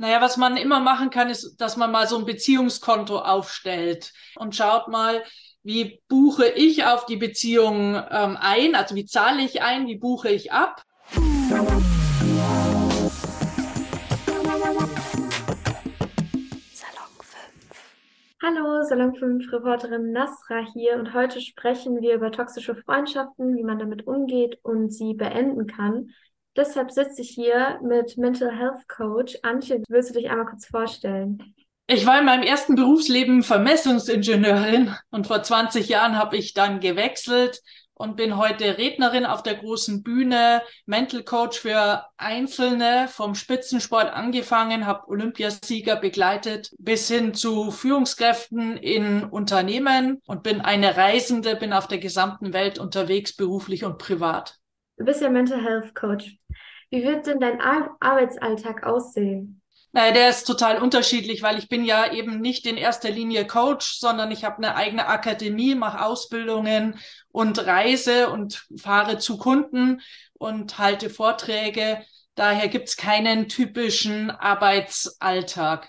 Naja, was man immer machen kann, ist, dass man mal so ein Beziehungskonto aufstellt und schaut mal, wie buche ich auf die Beziehung ähm, ein, also wie zahle ich ein, wie buche ich ab. Hallo, Salon 5 Reporterin Nasra hier und heute sprechen wir über toxische Freundschaften, wie man damit umgeht und sie beenden kann. Deshalb sitze ich hier mit Mental Health Coach. Antje, willst du dich einmal kurz vorstellen? Ich war in meinem ersten Berufsleben Vermessungsingenieurin und vor 20 Jahren habe ich dann gewechselt und bin heute Rednerin auf der großen Bühne, Mental Coach für Einzelne, vom Spitzensport angefangen, habe Olympiasieger begleitet bis hin zu Führungskräften in Unternehmen und bin eine Reisende, bin auf der gesamten Welt unterwegs, beruflich und privat. Du bist ja Mental Health Coach. Wie wird denn dein Ar Arbeitsalltag aussehen? Naja, der ist total unterschiedlich, weil ich bin ja eben nicht in erster Linie Coach, sondern ich habe eine eigene Akademie, mache Ausbildungen und reise und fahre zu Kunden und halte Vorträge. Daher gibt's keinen typischen Arbeitsalltag,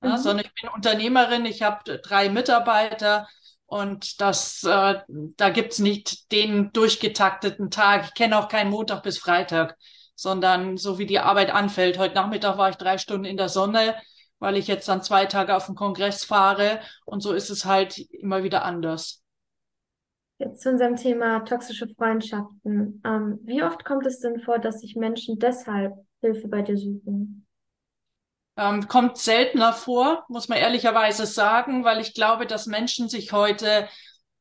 mhm. ja, sondern ich bin Unternehmerin, ich habe drei Mitarbeiter und das, äh, da gibt's nicht den durchgetakteten Tag. Ich kenne auch keinen Montag bis Freitag, sondern so wie die Arbeit anfällt. Heute Nachmittag war ich drei Stunden in der Sonne, weil ich jetzt dann zwei Tage auf den Kongress fahre. Und so ist es halt immer wieder anders. Jetzt zu unserem Thema toxische Freundschaften. Ähm, wie oft kommt es denn vor, dass sich Menschen deshalb Hilfe bei dir suchen? Ähm, kommt seltener vor, muss man ehrlicherweise sagen, weil ich glaube, dass Menschen sich heute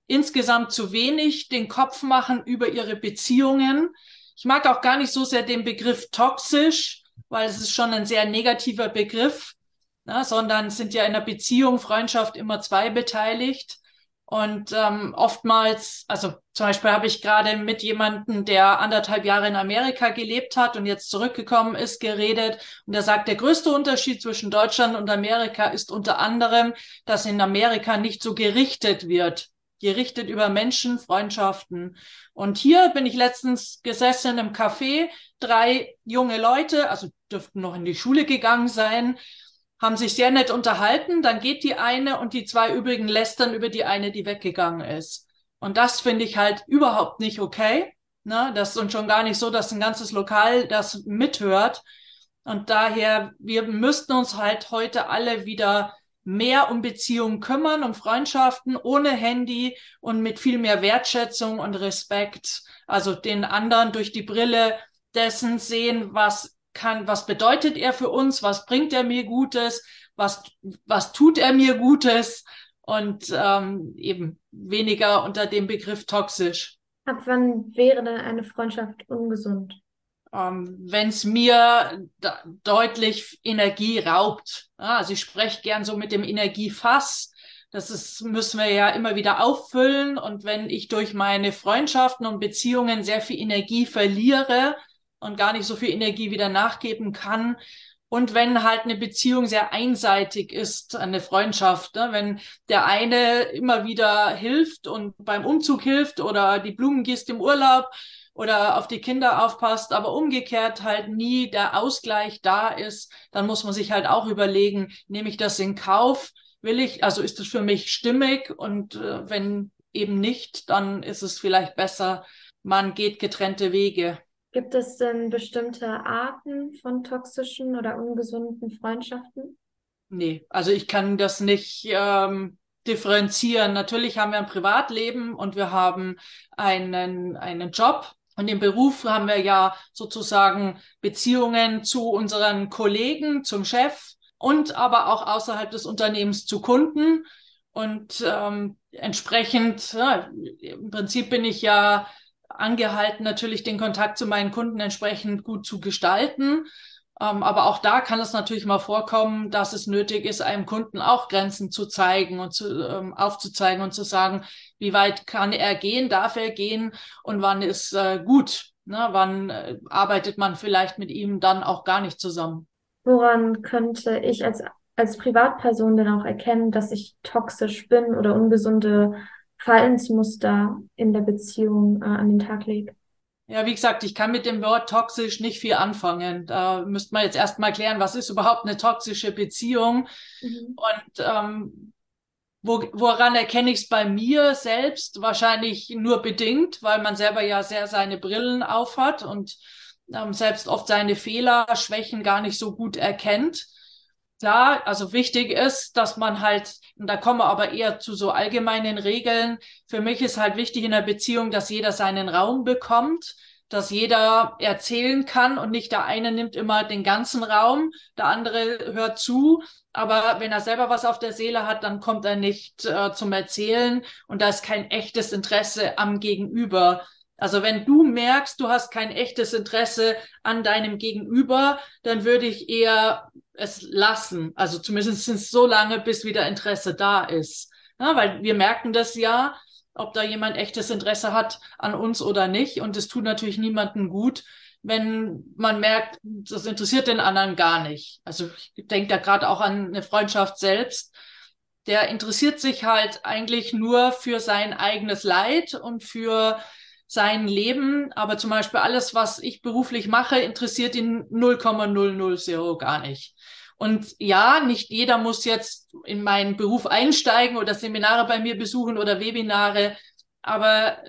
insgesamt zu wenig den Kopf machen über ihre Beziehungen. Ich mag auch gar nicht so sehr den Begriff toxisch, weil es ist schon ein sehr negativer Begriff, ne, sondern sind ja in der Beziehung, Freundschaft immer zwei beteiligt. Und ähm, oftmals, also zum Beispiel habe ich gerade mit jemandem, der anderthalb Jahre in Amerika gelebt hat und jetzt zurückgekommen ist, geredet. Und er sagt, der größte Unterschied zwischen Deutschland und Amerika ist unter anderem, dass in Amerika nicht so gerichtet wird. Gerichtet über Menschen, Freundschaften. Und hier bin ich letztens gesessen im Café, drei junge Leute, also dürften noch in die Schule gegangen sein, haben sich sehr nett unterhalten, dann geht die eine und die zwei übrigen lästern über die eine, die weggegangen ist. Und das finde ich halt überhaupt nicht okay. Ne? Das ist schon gar nicht so, dass ein ganzes Lokal das mithört. Und daher, wir müssten uns halt heute alle wieder mehr um Beziehungen kümmern, um Freundschaften ohne Handy und mit viel mehr Wertschätzung und Respekt. Also den anderen durch die Brille dessen sehen, was kann, was bedeutet er für uns, was bringt er mir Gutes, was, was tut er mir Gutes und ähm, eben weniger unter dem Begriff toxisch. Ab wann wäre denn eine Freundschaft ungesund? Ähm, Wenn es mir deutlich Energie raubt. Ja, also ich spreche gern so mit dem Energiefass. Das ist, müssen wir ja immer wieder auffüllen. Und wenn ich durch meine Freundschaften und Beziehungen sehr viel Energie verliere, und gar nicht so viel Energie wieder nachgeben kann. Und wenn halt eine Beziehung sehr einseitig ist, eine Freundschaft, ne? wenn der eine immer wieder hilft und beim Umzug hilft oder die Blumen gießt im Urlaub oder auf die Kinder aufpasst, aber umgekehrt halt nie der Ausgleich da ist, dann muss man sich halt auch überlegen, nehme ich das in Kauf? Will ich, also ist das für mich stimmig? Und äh, wenn eben nicht, dann ist es vielleicht besser, man geht getrennte Wege. Gibt es denn bestimmte Arten von toxischen oder ungesunden Freundschaften? Nee, also ich kann das nicht ähm, differenzieren. Natürlich haben wir ein Privatleben und wir haben einen, einen Job. Und im Beruf haben wir ja sozusagen Beziehungen zu unseren Kollegen, zum Chef und aber auch außerhalb des Unternehmens zu Kunden. Und ähm, entsprechend, ja, im Prinzip bin ich ja angehalten, natürlich den Kontakt zu meinen Kunden entsprechend gut zu gestalten. Ähm, aber auch da kann es natürlich mal vorkommen, dass es nötig ist, einem Kunden auch Grenzen zu zeigen und zu, ähm, aufzuzeigen und zu sagen, wie weit kann er gehen, darf er gehen und wann ist äh, gut. Ne? Wann äh, arbeitet man vielleicht mit ihm dann auch gar nicht zusammen? Woran könnte ich als, als Privatperson denn auch erkennen, dass ich toxisch bin oder ungesunde Verhaltensmuster in der Beziehung äh, an den Tag legt. Ja, wie gesagt, ich kann mit dem Wort toxisch nicht viel anfangen. Da müsste man jetzt erstmal klären, was ist überhaupt eine toxische Beziehung mhm. und ähm, wo, woran erkenne ich es bei mir selbst? Wahrscheinlich nur bedingt, weil man selber ja sehr seine Brillen aufhat und ähm, selbst oft seine Fehler, Schwächen gar nicht so gut erkennt. Klar, also wichtig ist, dass man halt, und da kommen wir aber eher zu so allgemeinen Regeln. Für mich ist halt wichtig in der Beziehung, dass jeder seinen Raum bekommt, dass jeder erzählen kann und nicht der eine nimmt immer den ganzen Raum, der andere hört zu, aber wenn er selber was auf der Seele hat, dann kommt er nicht äh, zum Erzählen und da ist kein echtes Interesse am Gegenüber. Also wenn du merkst, du hast kein echtes Interesse an deinem Gegenüber, dann würde ich eher es lassen. Also zumindest so lange, bis wieder Interesse da ist. Ja, weil wir merken das ja, ob da jemand echtes Interesse hat an uns oder nicht. Und es tut natürlich niemandem gut, wenn man merkt, das interessiert den anderen gar nicht. Also ich denke da gerade auch an eine Freundschaft selbst. Der interessiert sich halt eigentlich nur für sein eigenes Leid und für sein Leben, aber zum Beispiel alles, was ich beruflich mache, interessiert ihn 0,000 gar nicht. Und ja, nicht jeder muss jetzt in meinen Beruf einsteigen oder Seminare bei mir besuchen oder Webinare, aber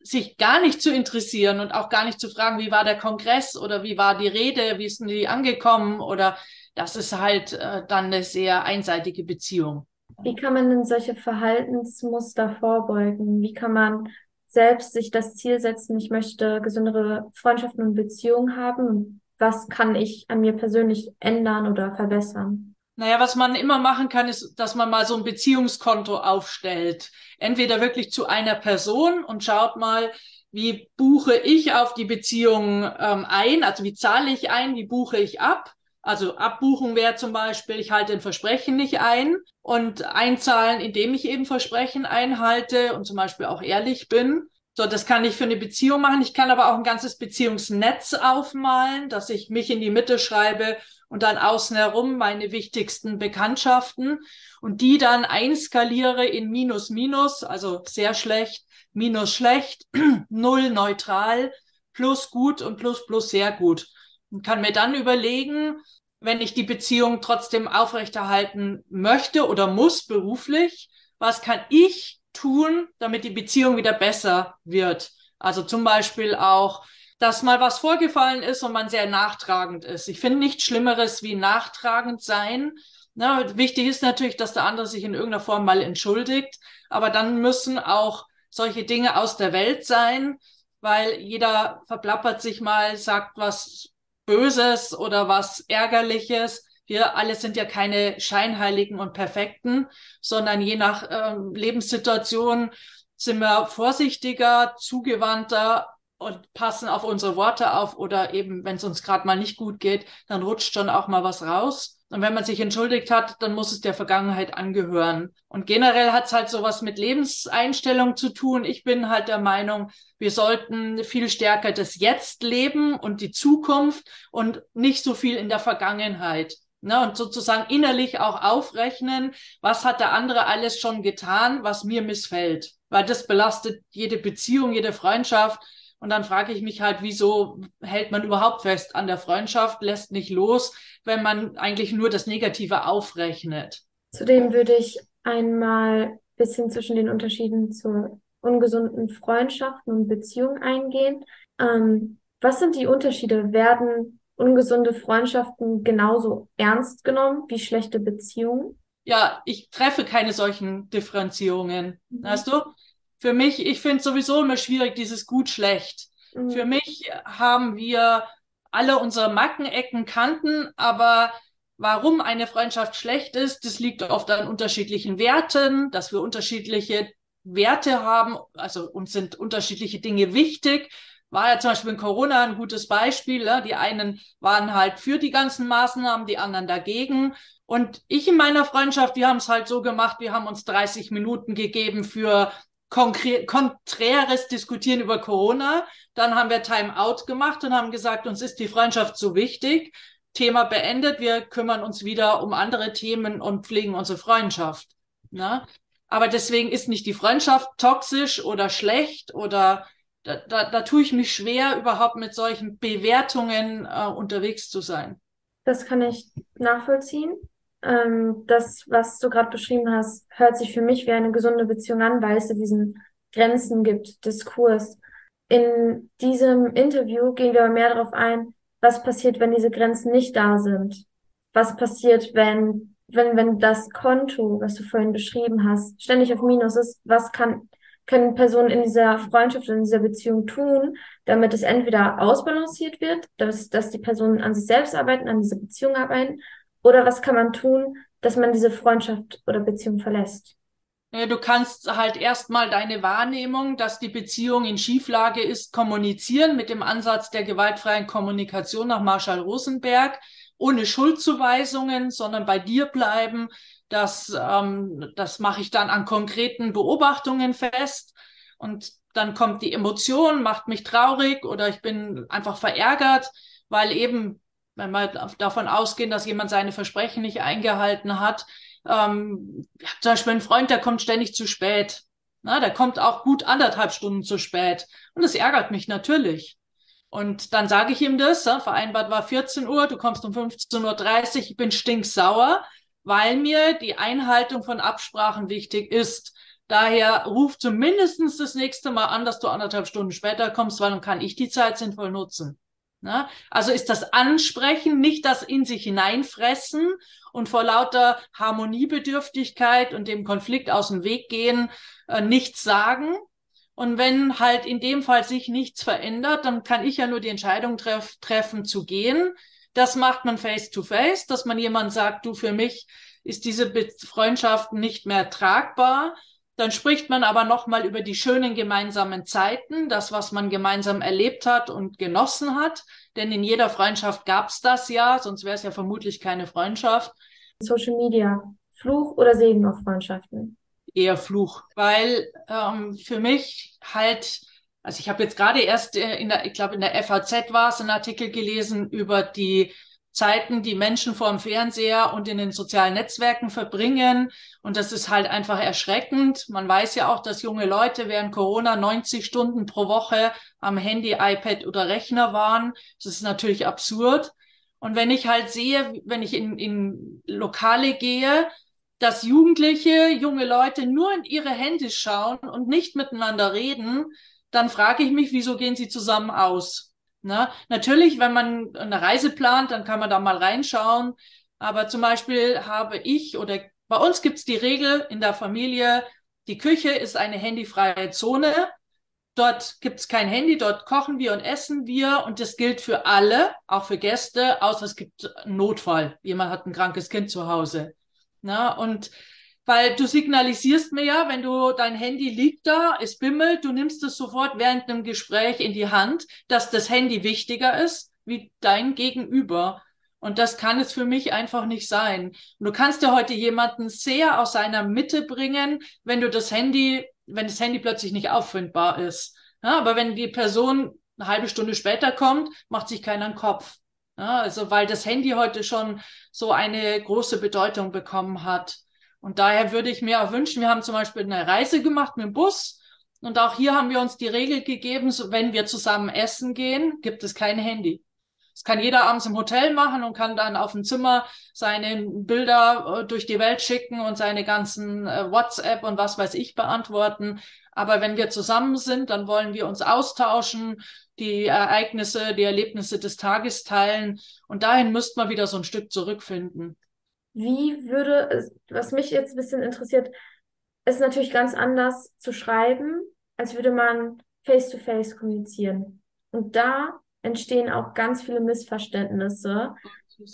sich gar nicht zu interessieren und auch gar nicht zu fragen, wie war der Kongress oder wie war die Rede, wie denn die angekommen oder das ist halt äh, dann eine sehr einseitige Beziehung. Wie kann man denn solche Verhaltensmuster vorbeugen? Wie kann man selbst sich das Ziel setzen, ich möchte gesündere Freundschaften und Beziehungen haben. Was kann ich an mir persönlich ändern oder verbessern? Naja, was man immer machen kann, ist, dass man mal so ein Beziehungskonto aufstellt. Entweder wirklich zu einer Person und schaut mal, wie buche ich auf die Beziehung ähm, ein, also wie zahle ich ein, wie buche ich ab. Also Abbuchung wäre zum Beispiel, ich halte ein Versprechen nicht ein und einzahlen, indem ich eben Versprechen einhalte und zum Beispiel auch ehrlich bin. So, das kann ich für eine Beziehung machen. Ich kann aber auch ein ganzes Beziehungsnetz aufmalen, dass ich mich in die Mitte schreibe und dann außen herum meine wichtigsten Bekanntschaften und die dann einskaliere in Minus Minus, also sehr schlecht, Minus schlecht, Null neutral, Plus gut und Plus Plus sehr gut und kann mir dann überlegen, wenn ich die Beziehung trotzdem aufrechterhalten möchte oder muss beruflich, was kann ich tun, damit die Beziehung wieder besser wird? Also zum Beispiel auch, dass mal was vorgefallen ist und man sehr nachtragend ist. Ich finde nichts Schlimmeres wie nachtragend sein. Na, wichtig ist natürlich, dass der andere sich in irgendeiner Form mal entschuldigt, aber dann müssen auch solche Dinge aus der Welt sein, weil jeder verplappert sich mal, sagt was Böses oder was Ärgerliches. Wir alle sind ja keine Scheinheiligen und Perfekten, sondern je nach äh, Lebenssituation sind wir vorsichtiger, zugewandter und passen auf unsere Worte auf oder eben, wenn es uns gerade mal nicht gut geht, dann rutscht schon auch mal was raus. Und wenn man sich entschuldigt hat, dann muss es der Vergangenheit angehören. Und generell hat es halt sowas mit Lebenseinstellung zu tun. Ich bin halt der Meinung, wir sollten viel stärker das Jetzt leben und die Zukunft und nicht so viel in der Vergangenheit. Ne, und sozusagen innerlich auch aufrechnen, was hat der andere alles schon getan, was mir missfällt. Weil das belastet jede Beziehung, jede Freundschaft. Und dann frage ich mich halt, wieso hält man überhaupt fest an der Freundschaft, lässt nicht los, wenn man eigentlich nur das Negative aufrechnet. Zudem würde ich einmal ein bisschen zwischen den Unterschieden zu ungesunden Freundschaften und Beziehungen eingehen. Ähm, was sind die Unterschiede? Werden ungesunde Freundschaften genauso ernst genommen wie schlechte Beziehungen? Ja, ich treffe keine solchen Differenzierungen. Mhm. Weißt du? für mich, ich finde sowieso immer schwierig, dieses gut-schlecht. Mhm. Für mich haben wir alle unsere Macken, Ecken, Kanten, aber warum eine Freundschaft schlecht ist, das liegt oft an unterschiedlichen Werten, dass wir unterschiedliche Werte haben, also uns sind unterschiedliche Dinge wichtig. War ja zum Beispiel in Corona ein gutes Beispiel. Ja? Die einen waren halt für die ganzen Maßnahmen, die anderen dagegen. Und ich in meiner Freundschaft, wir haben es halt so gemacht, wir haben uns 30 Minuten gegeben für konträres Diskutieren über Corona. Dann haben wir Time-out gemacht und haben gesagt, uns ist die Freundschaft so wichtig. Thema beendet. Wir kümmern uns wieder um andere Themen und pflegen unsere Freundschaft. Ne? Aber deswegen ist nicht die Freundschaft toxisch oder schlecht oder da, da, da tue ich mich schwer, überhaupt mit solchen Bewertungen äh, unterwegs zu sein. Das kann ich nachvollziehen. Ähm, das, was du gerade beschrieben hast, hört sich für mich wie eine gesunde Beziehung an, weil es diesen Grenzen gibt, Diskurs. In diesem Interview gehen wir aber mehr darauf ein, was passiert, wenn diese Grenzen nicht da sind. Was passiert, wenn, wenn, wenn das Konto, was du vorhin beschrieben hast, ständig auf Minus ist. Was kann, können Personen in dieser Freundschaft, in dieser Beziehung tun, damit es entweder ausbalanciert wird, dass, dass die Personen an sich selbst arbeiten, an dieser Beziehung arbeiten, oder was kann man tun, dass man diese Freundschaft oder Beziehung verlässt? Du kannst halt erstmal deine Wahrnehmung, dass die Beziehung in Schieflage ist, kommunizieren mit dem Ansatz der gewaltfreien Kommunikation nach Marshall Rosenberg, ohne Schuldzuweisungen, sondern bei dir bleiben. Das, ähm, das mache ich dann an konkreten Beobachtungen fest. Und dann kommt die Emotion, macht mich traurig oder ich bin einfach verärgert, weil eben, wenn wir davon ausgehen, dass jemand seine Versprechen nicht eingehalten hat, ähm, zum Beispiel ein Freund, der kommt ständig zu spät. Na, der kommt auch gut anderthalb Stunden zu spät. Und das ärgert mich natürlich. Und dann sage ich ihm das, ja, vereinbart war 14 Uhr, du kommst um 15.30 Uhr, ich bin stinksauer, weil mir die Einhaltung von Absprachen wichtig ist. Daher ruf zumindest das nächste Mal an, dass du anderthalb Stunden später kommst, weil dann kann ich die Zeit sinnvoll nutzen. Na? Also ist das Ansprechen, nicht das in sich hineinfressen und vor lauter Harmoniebedürftigkeit und dem Konflikt aus dem Weg gehen, äh, nichts sagen. Und wenn halt in dem Fall sich nichts verändert, dann kann ich ja nur die Entscheidung treff treffen zu gehen. Das macht man face to face, dass man jemand sagt, du für mich ist diese Be Freundschaft nicht mehr tragbar. Dann spricht man aber nochmal über die schönen gemeinsamen Zeiten, das, was man gemeinsam erlebt hat und genossen hat. Denn in jeder Freundschaft gab es das ja, sonst wäre es ja vermutlich keine Freundschaft. Social Media, Fluch oder Segen auf Freundschaften? Eher Fluch, weil ähm, für mich halt, also ich habe jetzt gerade erst äh, in der, ich glaube in der FAZ war es, einen Artikel gelesen über die Zeiten, die Menschen vor dem Fernseher und in den sozialen Netzwerken verbringen. Und das ist halt einfach erschreckend. Man weiß ja auch, dass junge Leute während Corona 90 Stunden pro Woche am Handy, iPad oder Rechner waren. Das ist natürlich absurd. Und wenn ich halt sehe, wenn ich in, in Lokale gehe, dass Jugendliche, junge Leute nur in ihre Handys schauen und nicht miteinander reden, dann frage ich mich, wieso gehen sie zusammen aus? Ne? Natürlich, wenn man eine Reise plant, dann kann man da mal reinschauen. Aber zum Beispiel habe ich oder bei uns gibt es die Regel in der Familie, die Küche ist eine handyfreie Zone. Dort gibt es kein Handy, dort kochen wir und essen wir und das gilt für alle, auch für Gäste, außer es gibt einen Notfall. Jemand hat ein krankes Kind zu Hause. Na, und weil du signalisierst mir ja, wenn du dein Handy liegt da, es bimmelt, du nimmst es sofort während einem Gespräch in die Hand, dass das Handy wichtiger ist wie dein Gegenüber. Und das kann es für mich einfach nicht sein. Und du kannst ja heute jemanden sehr aus seiner Mitte bringen, wenn du das Handy, wenn das Handy plötzlich nicht auffindbar ist. Ja, aber wenn die Person eine halbe Stunde später kommt, macht sich keiner einen Kopf. Ja, also weil das Handy heute schon so eine große Bedeutung bekommen hat. Und daher würde ich mir auch wünschen, wir haben zum Beispiel eine Reise gemacht mit dem Bus. Und auch hier haben wir uns die Regel gegeben, so, wenn wir zusammen essen gehen, gibt es kein Handy. Das kann jeder abends im Hotel machen und kann dann auf dem Zimmer seine Bilder äh, durch die Welt schicken und seine ganzen äh, WhatsApp und was weiß ich beantworten. Aber wenn wir zusammen sind, dann wollen wir uns austauschen, die Ereignisse, die Erlebnisse des Tages teilen. Und dahin müsste man wieder so ein Stück zurückfinden. Wie würde, was mich jetzt ein bisschen interessiert, ist natürlich ganz anders zu schreiben, als würde man face-to-face -face kommunizieren. Und da entstehen auch ganz viele Missverständnisse.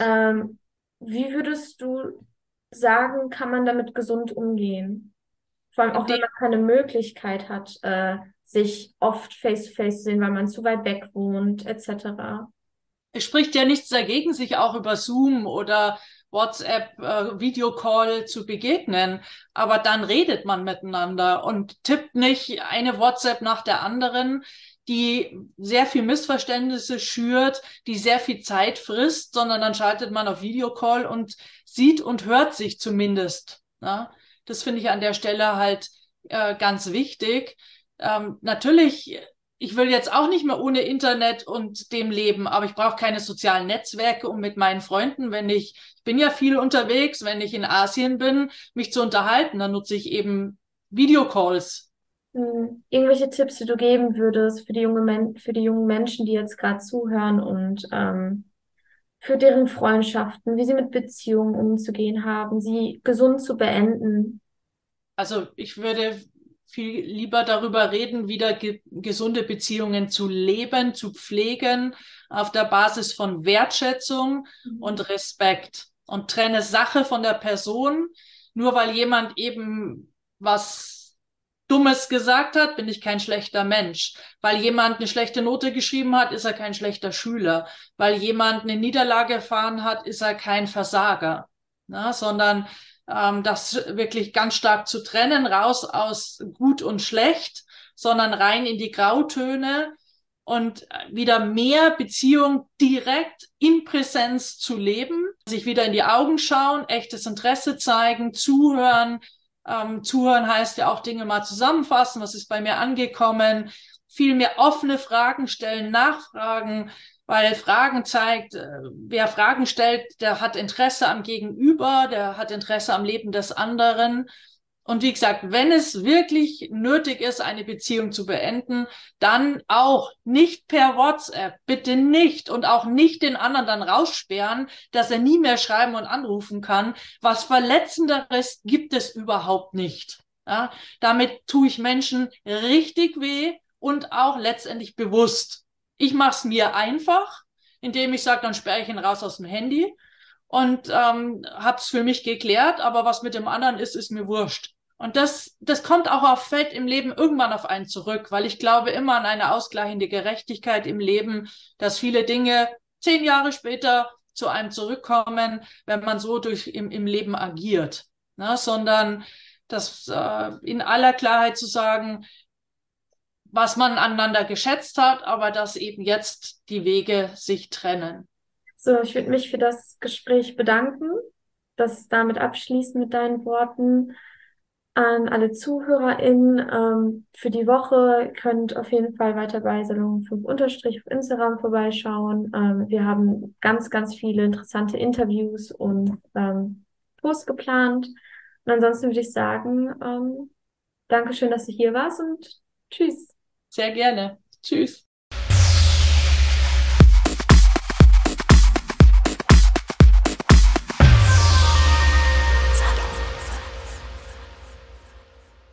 Ähm, wie würdest du sagen, kann man damit gesund umgehen? Vor allem auch, wenn man keine Möglichkeit hat, äh, sich oft face-to-face -face zu sehen, weil man zu weit weg wohnt, etc. Es spricht ja nichts dagegen, sich auch über Zoom oder WhatsApp, äh, zu begegnen. Aber dann redet man miteinander und tippt nicht eine WhatsApp nach der anderen, die sehr viel Missverständnisse schürt, die sehr viel Zeit frisst, sondern dann schaltet man auf Videocall und sieht und hört sich zumindest. Ja? Das finde ich an der Stelle halt äh, ganz wichtig. Ähm, natürlich ich will jetzt auch nicht mehr ohne Internet und dem leben, aber ich brauche keine sozialen Netzwerke, um mit meinen Freunden, wenn ich, ich bin ja viel unterwegs, wenn ich in Asien bin, mich zu unterhalten, dann nutze ich eben Videocalls. Hm, Irgendwelche Tipps, die du geben würdest für die junge Men für die jungen Menschen, die jetzt gerade zuhören und ähm, für deren Freundschaften, wie sie mit Beziehungen umzugehen haben, sie gesund zu beenden? Also ich würde viel lieber darüber reden, wieder ge gesunde Beziehungen zu leben, zu pflegen, auf der Basis von Wertschätzung Mhm. und Respekt. Und trenne Sache von der Person. Nur weil jemand eben was Dummes gesagt hat, bin ich kein schlechter Mensch. Weil jemand eine schlechte Note geschrieben hat, ist er kein schlechter Schüler. Weil jemand eine Niederlage erfahren hat, ist er kein Versager. Na, sondern ähm, das wirklich ganz stark zu trennen, raus aus gut und schlecht, sondern rein in die Grautöne und wieder mehr Beziehung direkt in Präsenz zu leben, sich wieder in die Augen schauen, echtes Interesse zeigen, zuhören. Ähm, zuhören heißt ja auch Dinge mal zusammenfassen, was ist bei mir angekommen, viel mehr offene Fragen stellen, nachfragen, weil Fragen zeigt, äh, wer Fragen stellt, der hat Interesse am Gegenüber, der hat Interesse am Leben des anderen. Und wie gesagt, wenn es wirklich nötig ist, eine Beziehung zu beenden, dann auch nicht per WhatsApp, bitte nicht und auch nicht den anderen dann raussperren, dass er nie mehr schreiben und anrufen kann. Was verletzenderes gibt es überhaupt nicht. Ja, damit tue ich Menschen richtig weh und auch letztendlich bewusst. Ich mache es mir einfach, indem ich sage, dann sperre ich ihn raus aus dem Handy und ähm, habe es für mich geklärt, aber was mit dem anderen ist, ist mir wurscht. Und das, das kommt auch auf Feld im Leben irgendwann auf einen zurück, weil ich glaube immer an eine ausgleichende Gerechtigkeit im Leben, dass viele Dinge zehn Jahre später zu einem zurückkommen, wenn man so durch im, im Leben agiert, ne? sondern das äh, in aller Klarheit zu sagen, was man aneinander geschätzt hat, aber dass eben jetzt die Wege sich trennen. So, ich würde mich für das Gespräch bedanken, das damit abschließen mit deinen Worten. An alle ZuhörerInnen, ähm, für die Woche könnt auf jeden Fall weiter bei Salon 5 Unterstrich auf Instagram vorbeischauen. Ähm, wir haben ganz, ganz viele interessante Interviews und ähm, Posts geplant. Und ansonsten würde ich sagen, ähm, Dankeschön, dass du hier warst und tschüss. Sehr gerne. Tschüss.